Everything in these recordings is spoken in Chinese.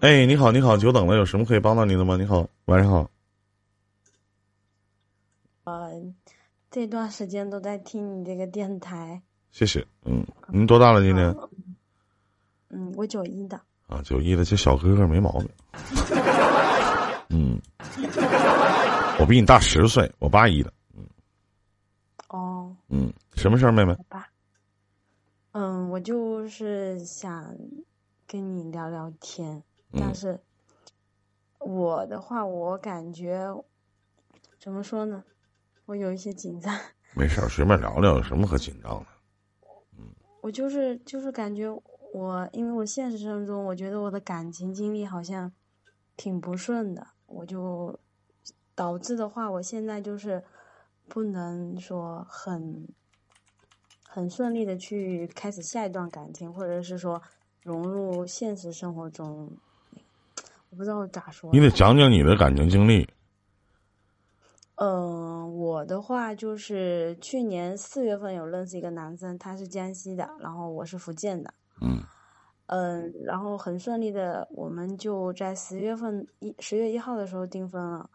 哎，你好，你好，久等了，有什么可以帮到您的吗？你好，晚上好。呃，这段时间都在听你这个电台。谢谢，嗯，您多大了？今年？嗯，我九一的。啊，九一的，这小哥哥没毛病。嗯，我比你大十岁，我八一的。嗯。哦。嗯，什么事儿，妹妹？八。嗯，我就是想跟你聊聊天，但是我的话，我感觉怎么说呢？我有一些紧张。没事儿，随便聊聊，有什么可紧张的？嗯，我就是就是感觉我，因为我现实生活中，我觉得我的感情经历好像挺不顺的，我就导致的话，我现在就是不能说很。很顺利的去开始下一段感情，或者是说融入现实生活中，我不知道咋说。你得讲讲你的感情经历。嗯，我的话就是去年四月份有认识一个男生，他是江西的，然后我是福建的。嗯。嗯，然后很顺利的，我们就在十月份一十月一号的时候订婚了。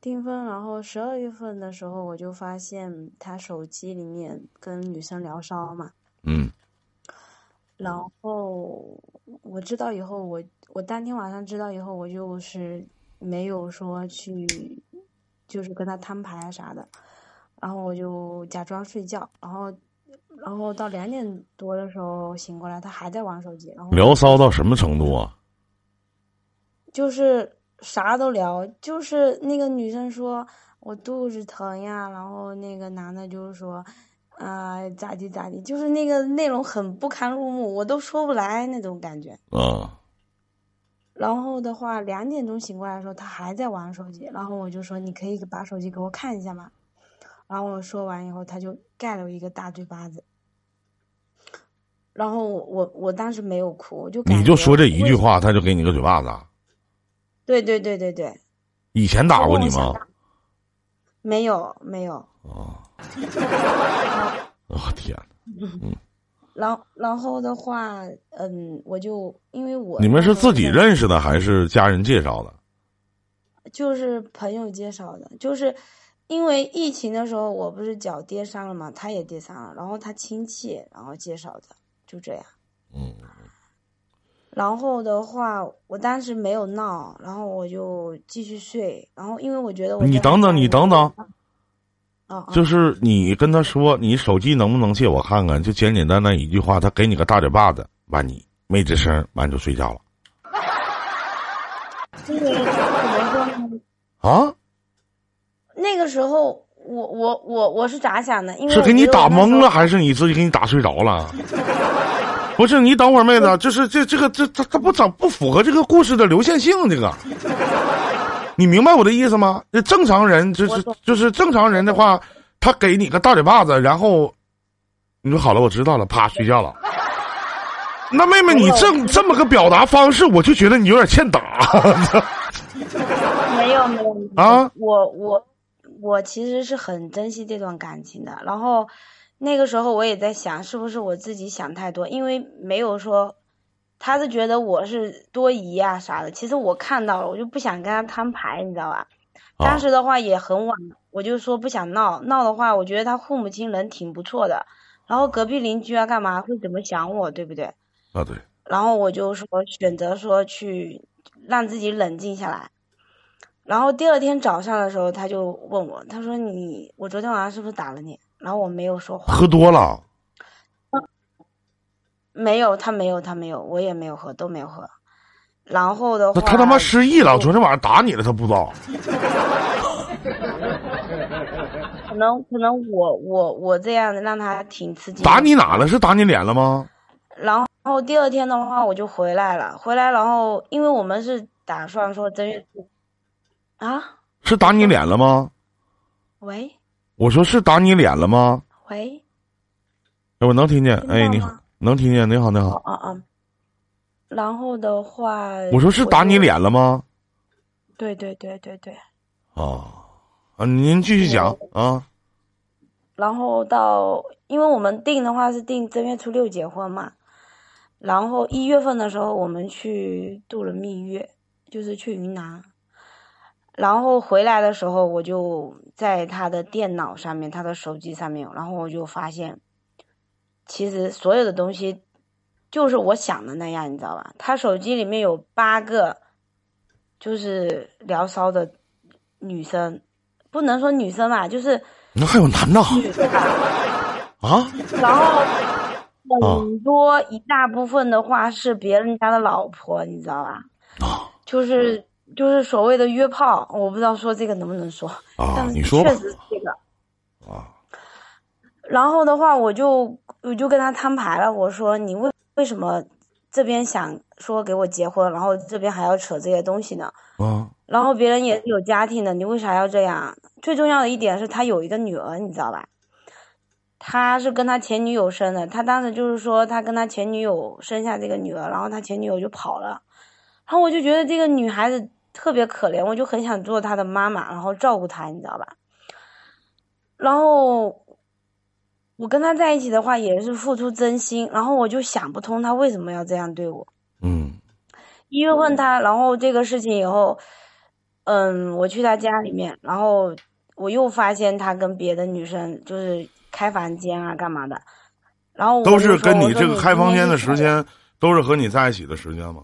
订婚，然后十二月份的时候，我就发现他手机里面跟女生聊骚嘛。嗯。然后我知道以后，我我当天晚上知道以后，我就是没有说去，就是跟他摊牌啊啥的。然后我就假装睡觉，然后然后到两点多的时候醒过来，他还在玩手机。然后聊骚到什么程度啊？就是。啥都聊，就是那个女生说我肚子疼呀，然后那个男的就是说，啊咋地咋地，就是那个内容很不堪入目，我都说不来那种感觉。啊。然后的话，两点钟醒过来的时候，他还在玩手机，然后我就说你可以把手机给我看一下吗？然后我说完以后，他就盖了我一个大嘴巴子。然后我我当时没有哭，我就你就说这一句话，他就给你个嘴巴子。对对对对对，以前打过你吗？没有没有。哦。我 天嗯。然然后的话，嗯，我就因为我你们是自己认识的还是家人介绍的？就是朋友介绍的，就是因为疫情的时候，我不是脚跌伤了嘛，他也跌伤了，然后他亲戚然后介绍的，就这样。嗯。然后的话，我当时没有闹，然后我就继续睡。然后因为我觉得我你等等，你等等，啊，就是你跟他说，你手机能不能借我看看？就简简单单一句话，他给你个大嘴巴子，完你没吱声，完就睡觉了。啊？那个时候，我我我我是咋想的？因为是给你打懵了，还是你自己给你打睡着了？不是你等会儿，妹子，就是这这个这这他不整不符合这个故事的流线性，这个，你明白我的意思吗？那正常人就是就是正常人的话，他给你个大嘴巴子，然后你说好了，我知道了，啪睡觉了。那妹妹，你这这么个表达方式，我就觉得你有点欠打。没有没有啊，我我我其实是很珍惜这段感情的，然后。那个时候我也在想，是不是我自己想太多？因为没有说，他是觉得我是多疑啊啥的。其实我看到了，我就不想跟他摊牌，你知道吧？当时的话也很晚，我就说不想闹。闹的话，我觉得他父母亲人挺不错的，然后隔壁邻居啊干嘛会怎么想我，对不对？啊对。然后我就说选择说去让自己冷静下来。然后第二天早上的时候，他就问我，他说你，我昨天晚上是不是打了你？然后我没有说话，喝多了，没有，他没有，他没有，我也没有喝，都没有喝。然后的话，他他妈失忆了，昨天晚上打你了，他不知道。可能可能我我我这样让他挺刺激。打你哪了？是打你脸了吗？然后第二天的话，我就回来了，回来然后因为我们是打算说正月啊，是打你脸了吗？喂。我说是打你脸了吗？喂，我能听见。哎，你好，能听见。你好，你好。啊啊。然后的话，我说是打你脸了吗？对对对对对。啊，啊，您继续讲啊。然后到，因为我们定的话是定正月初六结婚嘛，然后一月份的时候，我们去度了蜜月，就是去云南。然后回来的时候，我就在他的电脑上面，他的手机上面，然后我就发现，其实所有的东西就是我想的那样，你知道吧？他手机里面有八个，就是聊骚的女生，不能说女生吧，就是那还有男的啊？然后很多一大部分的话是别人家的老婆，你知道吧？啊，就是。就是所谓的约炮，我不知道说这个能不能说啊？你说确实是这个啊。然后的话，我就我就跟他摊牌了，我说你为为什么这边想说给我结婚，然后这边还要扯这些东西呢？啊。然后别人也是有家庭的，你为啥要这样？最重要的一点是他有一个女儿，你知道吧？他是跟他前女友生的，他当时就是说他跟他前女友生下这个女儿，然后他前女友就跑了，然后我就觉得这个女孩子。特别可怜，我就很想做她的妈妈，然后照顾她，你知道吧？然后我跟他在一起的话，也是付出真心，然后我就想不通他为什么要这样对我。嗯。一月份他，然后这个事情以后，嗯，我去他家里面，然后我又发现他跟别的女生就是开房间啊，干嘛的？然后都是跟你这个开房间的时间，都是和你在一起的时间吗？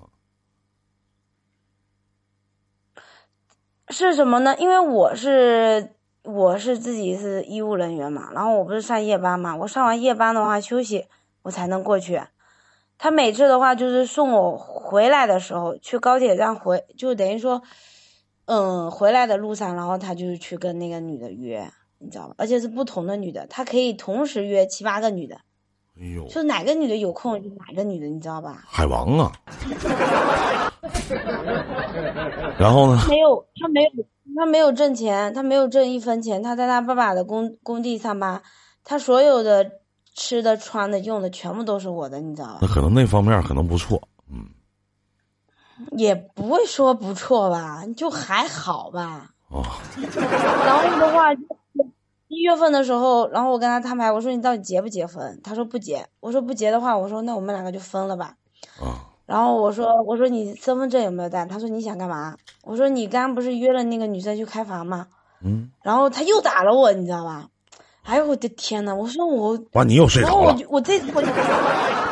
是什么呢？因为我是我是自己是医务人员嘛，然后我不是上夜班嘛，我上完夜班的话休息，我才能过去。他每次的话就是送我回来的时候，去高铁站回，就等于说，嗯，回来的路上，然后他就是去跟那个女的约，你知道吧？而且是不同的女的，他可以同时约七八个女的。哎呦，就哪个女的有空就哪个女的，你知道吧？海王啊！然后呢？没有，他没有，他没有挣钱，他没有挣一分钱。他在他爸爸的工工地上班，他所有的吃的、穿的、用的全部都是我的，你知道吧？那可能那方面可能不错，嗯。也不会说不错吧，就还好吧。哦。然后的话，一月份的时候，然后我跟他摊牌，我说你到底结不结婚？他说不结。我说不结的话，我说那我们两个就分了吧。啊。然后我说：“我说你身份证有没有带？”他说：“你想干嘛？”我说：“你刚刚不是约了那个女生去开房吗？”嗯。然后他又打了我，你知道吧？哎呦我的天呐！我说我哇，你又睡着了。然后我就我这次我就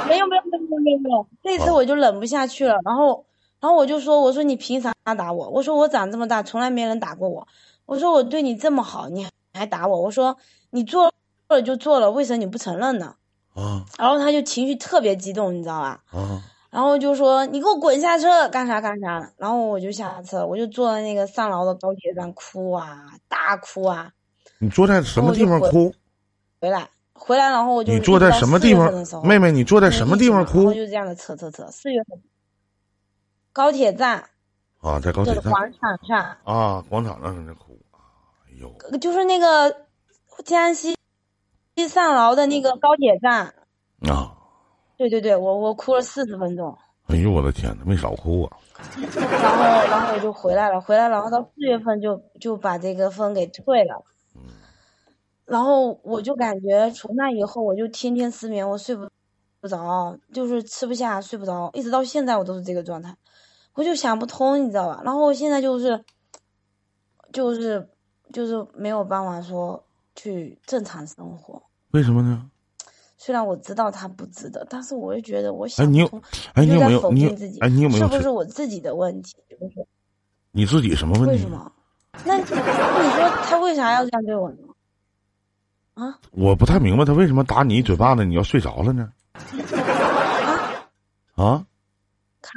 没有没有没有没有没有，这次我就忍不下去了。然后然后我就说：“我说你凭啥打我？我说我长这么大从来没人打过我。我说我对你这么好，你还打我？我说你做了就做了，为什么你不承认呢？”啊。然后他就情绪特别激动，你知道吧？啊。然后就说你给我滚下车，干啥干啥。然后我就下车，我就坐在那个上饶的高铁站哭啊，大哭啊。你坐在什么地方哭？回来，回来，然后我就。你坐在什么地方？妹妹，你坐在什么地方哭？就这样的扯扯扯。四月份，高铁站。啊，在高铁站。广场上。啊，广场上在那哭。哎呦。就是那个江西上饶的那个高铁站。啊。对对对，我我哭了四十分钟。哎呦我的天呐，没少哭啊！然后然后我就回来了，回来然后到四月份就就把这个分给退了。嗯。然后我就感觉从那以后我就天天失眠，我睡不不着，就是吃不下睡不着，一直到现在我都是这个状态，我就想不通，你知道吧？然后我现在就是就是就是没有办法说去正常生活。为什么呢？虽然我知道他不值得，但是我又觉得我想不通，哎，你有没有？你哎，你有没有？是不是我自己的问题？你自己什么问题？为什么？那你说他为啥要这样对我呢？啊？我不太明白他为什么打你一嘴巴子，你要睡着了呢？啊？他。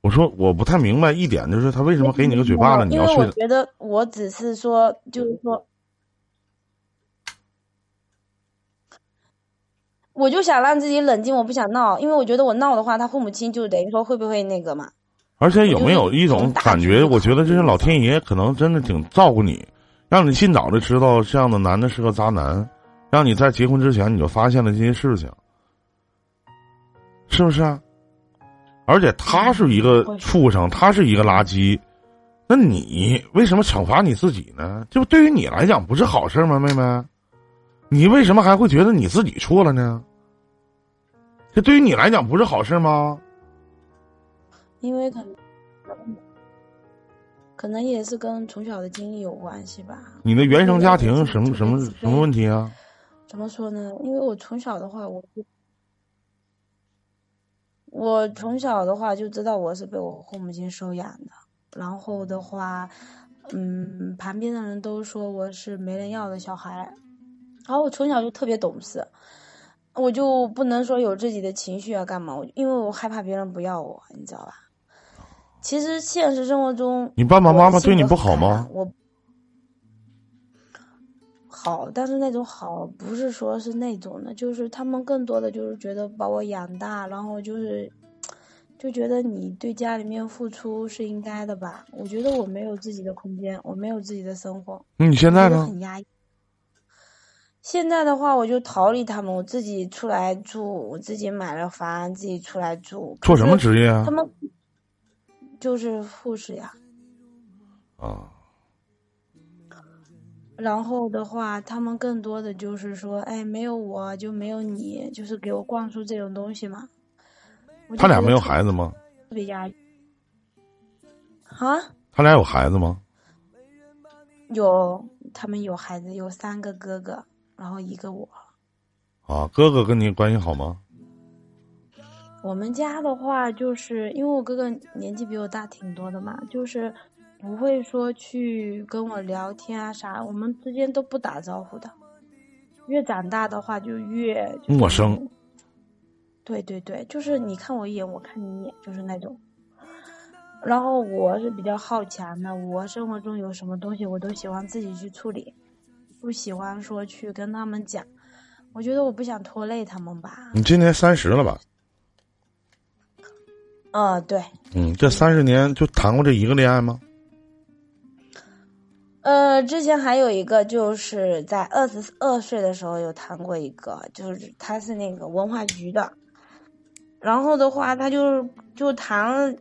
我说我不太明白一点，就是他为什么给你个嘴巴子，你要睡？我觉得我只是说，就是说。我就想让自己冷静，我不想闹，因为我觉得我闹的话，他父母亲就等于说会不会那个嘛。而且有没有一种感觉？我觉得这些老天爷可能真的挺照顾你，让你尽早的知道这样的男的是个渣男，让你在结婚之前你就发现了这些事情，是不是啊？而且他是一个畜生，他是一个垃圾，那你为什么惩罚你自己呢？就对于你来讲不是好事吗，妹妹？你为什么还会觉得你自己错了呢？这对于你来讲不是好事吗？因为可能，可能也是跟从小的经历有关系吧。你的原生家庭什么什么什么问题啊？怎么说呢？因为我从小的话，我我从小的话就知道我是被我父母亲收养的，然后的话，嗯，旁边的人都说我是没人要的小孩，然后我从小就特别懂事，我就不能说有自己的情绪啊，干嘛？我因为我害怕别人不要我，你知道吧？其实现实生活中，你爸爸妈妈对你不好吗？我好，但是那种好不是说是那种的，就是他们更多的就是觉得把我养大，然后就是就觉得你对家里面付出是应该的吧。我觉得我没有自己的空间，我没有自己的生活。那你现在呢？很压抑。现在的话，我就逃离他们，我自己出来住，我自己买了房，自己出来住。做什么职业啊？他们。就是护士呀，啊，然后的话，他们更多的就是说，哎，没有我就没有你，就是给我灌输这种东西嘛。他俩没有孩子吗？特别压抑。啊？他俩有孩子吗？有，他们有孩子，有三个哥哥，然后一个我。啊，哥哥跟你关系好吗？我们家的话，就是因为我哥哥年纪比我大挺多的嘛，就是不会说去跟我聊天啊啥，我们之间都不打招呼的。越长大的话，就越陌生。对对对，就是你看我一眼，我看你一眼，就是那种。然后我是比较好强的，我生活中有什么东西，我都喜欢自己去处理，不喜欢说去跟他们讲。我觉得我不想拖累他们吧。你今年三十了吧？啊，对。嗯，这三十年就谈过这一个恋爱吗？呃，之前还有一个，就是在二十二岁的时候有谈过一个，就是他是那个文化局的，然后的话，他就就谈了，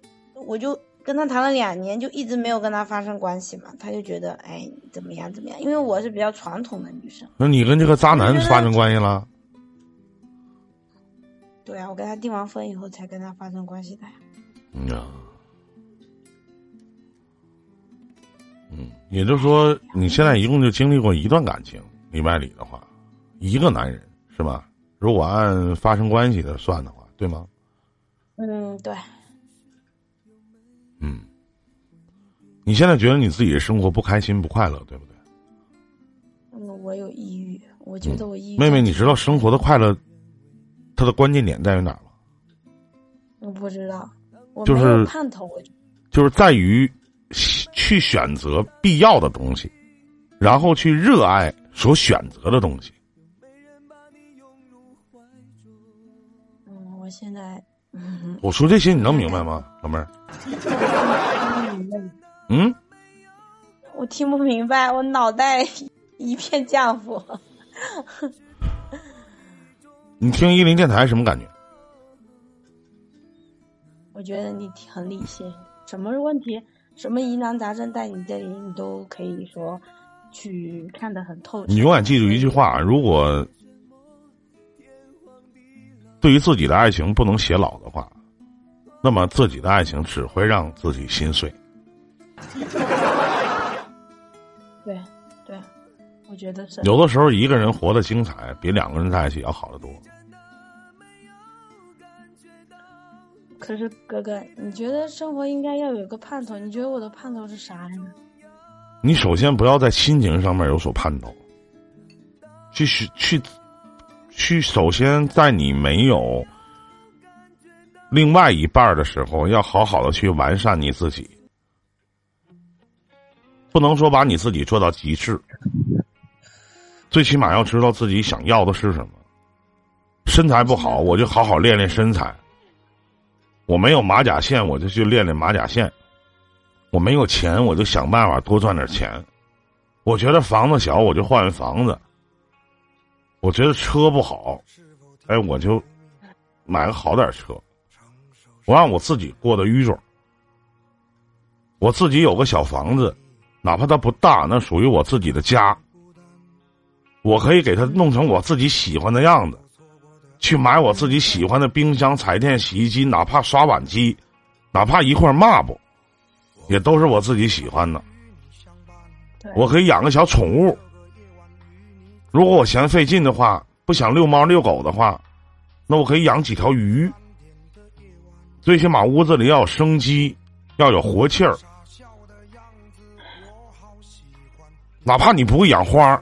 我就跟他谈了两年，就一直没有跟他发生关系嘛，他就觉得哎怎么样怎么样，因为我是比较传统的女生。那你跟这个渣男发生关系了？对啊，我跟他订完婚以后才跟他发生关系的呀。嗯呀，嗯，也就是说，你现在一共就经历过一段感情，里外里的话，一个男人是吧？如果按发生关系的算的话，对吗？嗯，对。嗯，你现在觉得你自己的生活不开心、不快乐，对不对？嗯，我有抑郁，我觉得我抑郁。妹妹，你知道生活的快乐，它的关键点在于哪吗？我不知道。就是盼头，就是在于去选择必要的东西，然后去热爱所选择的东西。嗯，我现在，我说这些你能明白吗，老妹儿？嗯，我听不明白，我脑袋一片浆糊。你听一林电台什么感觉？我觉得你很理性，什么问题，什么疑难杂症在你这里，你都可以说去看得很透。你永远记住一句话：如果对于自己的爱情不能偕老的话，那么自己的爱情只会让自己心碎。对对，我觉得是。有的时候，一个人活得精彩，比两个人在一起要好得多。可是哥哥，你觉得生活应该要有个盼头？你觉得我的盼头是啥呢？你首先不要在心情上面有所盼头，去去去，去首先在你没有另外一半的时候，要好好的去完善你自己，不能说把你自己做到极致，最起码要知道自己想要的是什么。身材不好，我就好好练练身材。我没有马甲线，我就去练练马甲线；我没有钱，我就想办法多赚点钱；我觉得房子小，我就换房子；我觉得车不好，哎，我就买个好点车。我让我自己过得愚壮。我自己有个小房子，哪怕它不大，那属于我自己的家。我可以给它弄成我自己喜欢的样子。去买我自己喜欢的冰箱、彩电、洗衣机，哪怕刷碗机，哪怕一块抹布，也都是我自己喜欢的。我可以养个小宠物。如果我嫌费劲的话，不想遛猫遛狗的话，那我可以养几条鱼。最起码屋子里要有生机，要有活气儿。哪怕你不会养花，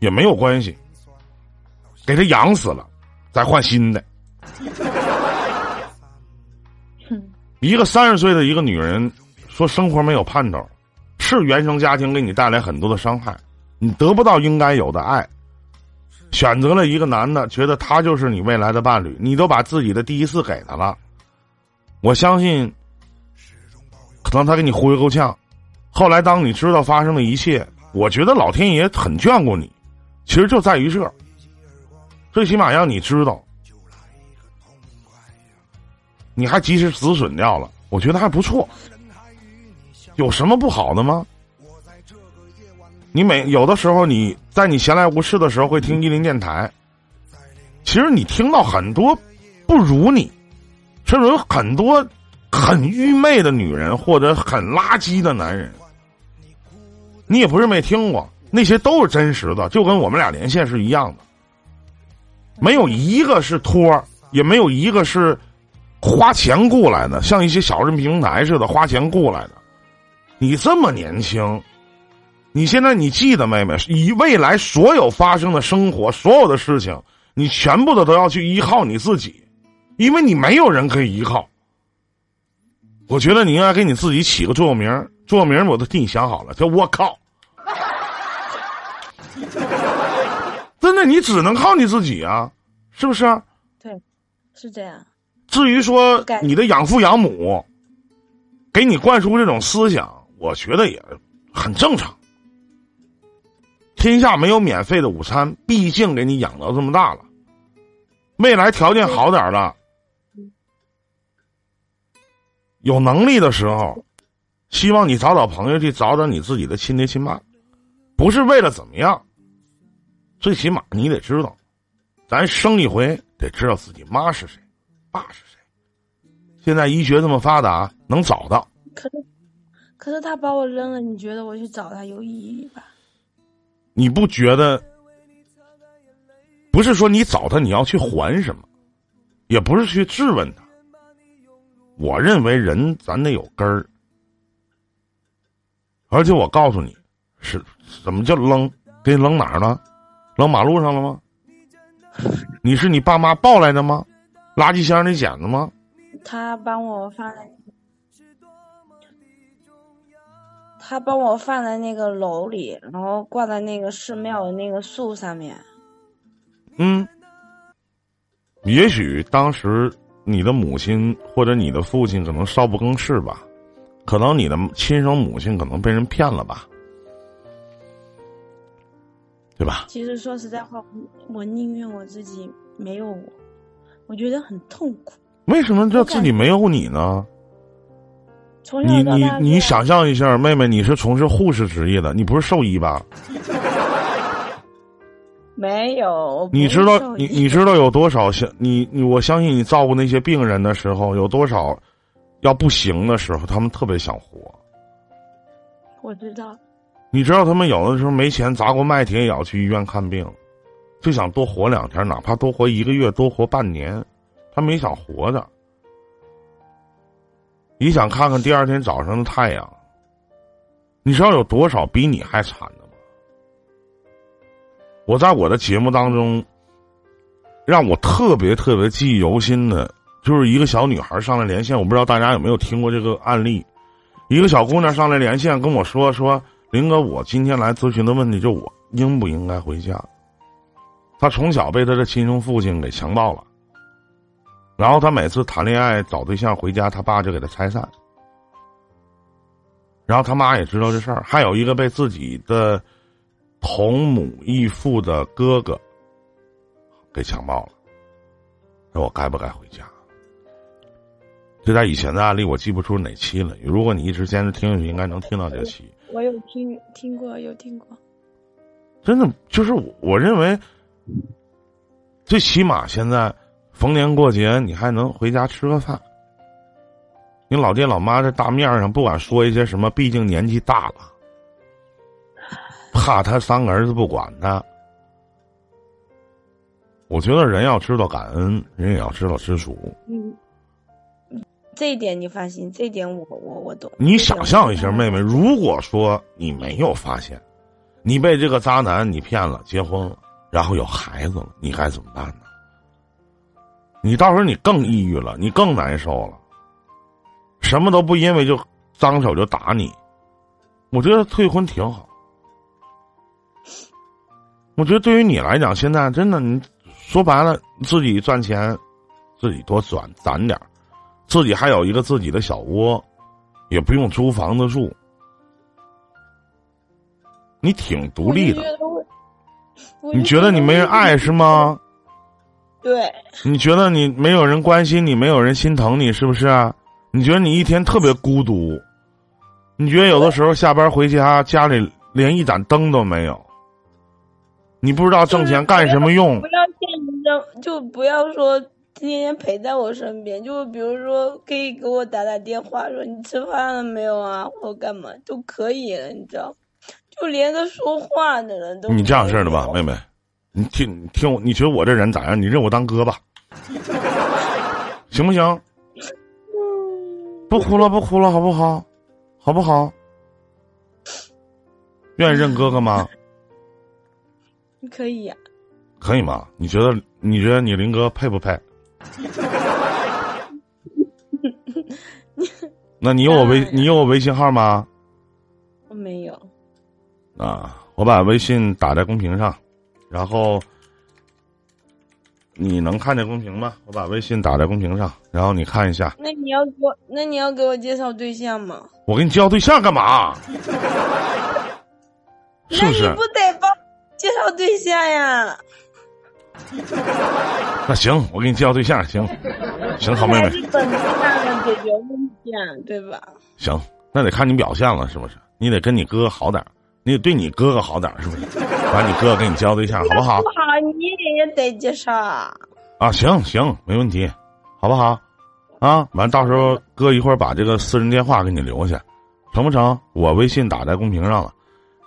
也没有关系，给它养死了，再换新的。一个三十岁的一个女人说生活没有盼头，是原生家庭给你带来很多的伤害，你得不到应该有的爱，选择了一个男的，觉得他就是你未来的伴侣，你都把自己的第一次给他了。我相信，可能他给你忽悠够呛，后来当你知道发生的一切。我觉得老天爷很眷顾你，其实就在于这，最起码让你知道，你还及时止损掉了，我觉得还不错。有什么不好的吗？你每有的时候你在你闲来无事的时候会听一零电台，其实你听到很多不如你，甚至有很多很愚昧的女人或者很垃圾的男人。你也不是没听过，那些都是真实的，就跟我们俩连线是一样的，没有一个是托儿，也没有一个是花钱雇来的，像一些小人平台似的花钱雇来的。你这么年轻，你现在你记得妹妹，以未来所有发生的生活，所有的事情，你全部的都要去依靠你自己，因为你没有人可以依靠。我觉得你应该给你自己起个座右铭。座右铭我都替你想好了，叫我靠！真的，你只能靠你自己啊，是不是？对，是这样。至于说你的养父养母给你灌输这种思想，我觉得也很正常。天下没有免费的午餐，毕竟给你养到这么大了，未来条件好点了，有能力的时候。希望你找找朋友去找找你自己的亲爹亲妈，不是为了怎么样，最起码你得知道，咱生一回得知道自己妈是谁，爸是谁。现在医学这么发达，能找到。可是，可是他把我扔了，你觉得我去找他有意义吧？你不觉得？不是说你找他你要去还什么，也不是去质问他。我认为人咱得有根儿。而且我告诉你，是怎么叫扔？给你扔哪儿了？扔马路上了吗？你是你爸妈抱来的吗？垃圾箱里捡的吗？他帮我放在，他帮我放在那个楼里，然后挂在那个寺庙的那个树上面。嗯，也许当时你的母亲或者你的父亲可能少不更事吧。可能你的亲生母亲可能被人骗了吧，对吧？其实说实在话，我宁愿我自己没有我，我觉得很痛苦。为什么叫自己没有你呢？你你你想象一下，妹妹，你是从事护士职业的，你不是兽医吧？没有。你知道你你知道有多少相你你我相信你照顾那些病人的时候有多少。要不行的时候，他们特别想活。我知道。你知道他们有的时候没钱砸锅卖铁也要去医院看病，就想多活两天，哪怕多活一个月、多活半年，他没想活着。你想看看第二天早上的太阳？你知道有多少比你还惨的吗？我在我的节目当中，让我特别特别记忆犹新的。就是一个小女孩上来连线，我不知道大家有没有听过这个案例。一个小姑娘上来连线跟我说：“说林哥，我今天来咨询的问题就我应不应该回家？她从小被她的亲生父亲给强暴了，然后他每次谈恋爱找对象回家，他爸就给他拆散。然后他妈也知道这事儿，还有一个被自己的同母异父的哥哥给强暴了。那我该不该回家？”就在以前的案例，我记不出哪期了。如果你一直坚持听下去，应该能听到这期。我有听听过，有听过。真的，就是我认为，最起码现在逢年过节你还能回家吃个饭。你老爹老妈在大面上不管说一些什么，毕竟年纪大了，怕他三个儿子不管他。我觉得人要知道感恩，人也要知道知足。嗯，这一点你放心，这一点我我我懂。你想象一下，妹妹，如果说你没有发现，你被这个渣男你骗了，结婚了，然后有孩子了，你该怎么办呢？你到时候你更抑郁了，你更难受了。什么都不因为就张手就打你，我觉得退婚挺好。我觉得对于你来讲，现在真的你说白了，自己赚钱，自己多攒攒点自己还有一个自己的小窝，也不用租房子住，你挺独立的。你觉得你没人爱是吗？对。你觉得你没有人关心你，没有人心疼你，是不是？啊你觉得你一天特别孤独？你觉得有的时候下班回家，家里连一盏灯都没有？你不知道挣钱干什么用？不要见就不要说天天陪在我身边。就比如说，可以给我打打电话，说你吃饭了没有啊，或干嘛都可以了，你知道？就连个说话的人都……你这样式的吧，妹妹，你听听我，你觉得我这人咋样？你认我当哥吧，行不行？不哭了，不哭了，好不好？好不好？愿意认哥哥吗？可以呀。可以吗？你觉得？你觉得你林哥配不配？那你有我微？你有我微信号吗？我没有。啊，我把微信打在公屏上，然后。你能看见公屏吗？我把微信打在公屏上，然后你看一下。那你要给我，那你要给我介绍对象吗？我给你介绍对象干嘛？是不是？那你不得帮介绍对象呀？那行，我给你介绍对象，行，行，好妹妹。是本质上的解决问题，对吧？行，那得看你表现了，是不是？你得跟你哥哥好点你得对你哥哥好点是不是？把你哥哥给你介绍对象，好不好？不好，你也得介绍。啊，行行，没问题，好不好？啊，完，到时候哥一会儿把这个私人电话给你留下，成不成？我微信打在公屏上了，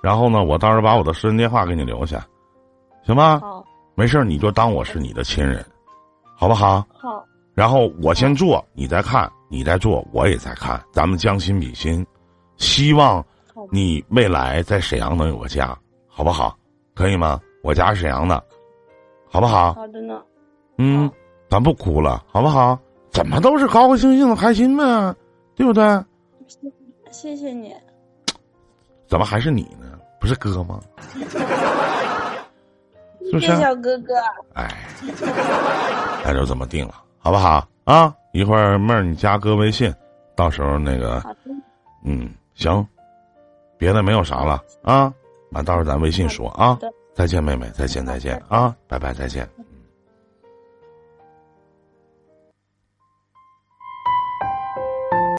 然后呢，我到时候把我的私人电话给你留下，行吗？好。没事你就当我是你的亲人，好不好？好。然后我先做，你再看，你再做，我也在看，咱们将心比心，希望。你未来在沈阳能有个家，好不好？可以吗？我家是沈阳的，好不好？好的呢。嗯，咱不哭了，好不好？怎么都是高高兴兴的开心呗，对不对？谢谢你。怎么还是你呢？不是哥吗？是小哥哥。哎，那就这么定了，好不好？啊，一会儿妹儿你加哥微信，到时候那个，嗯，行。别的没有啥了啊，完到时候咱微信说啊，再见妹妹，再见再见啊，拜拜再见。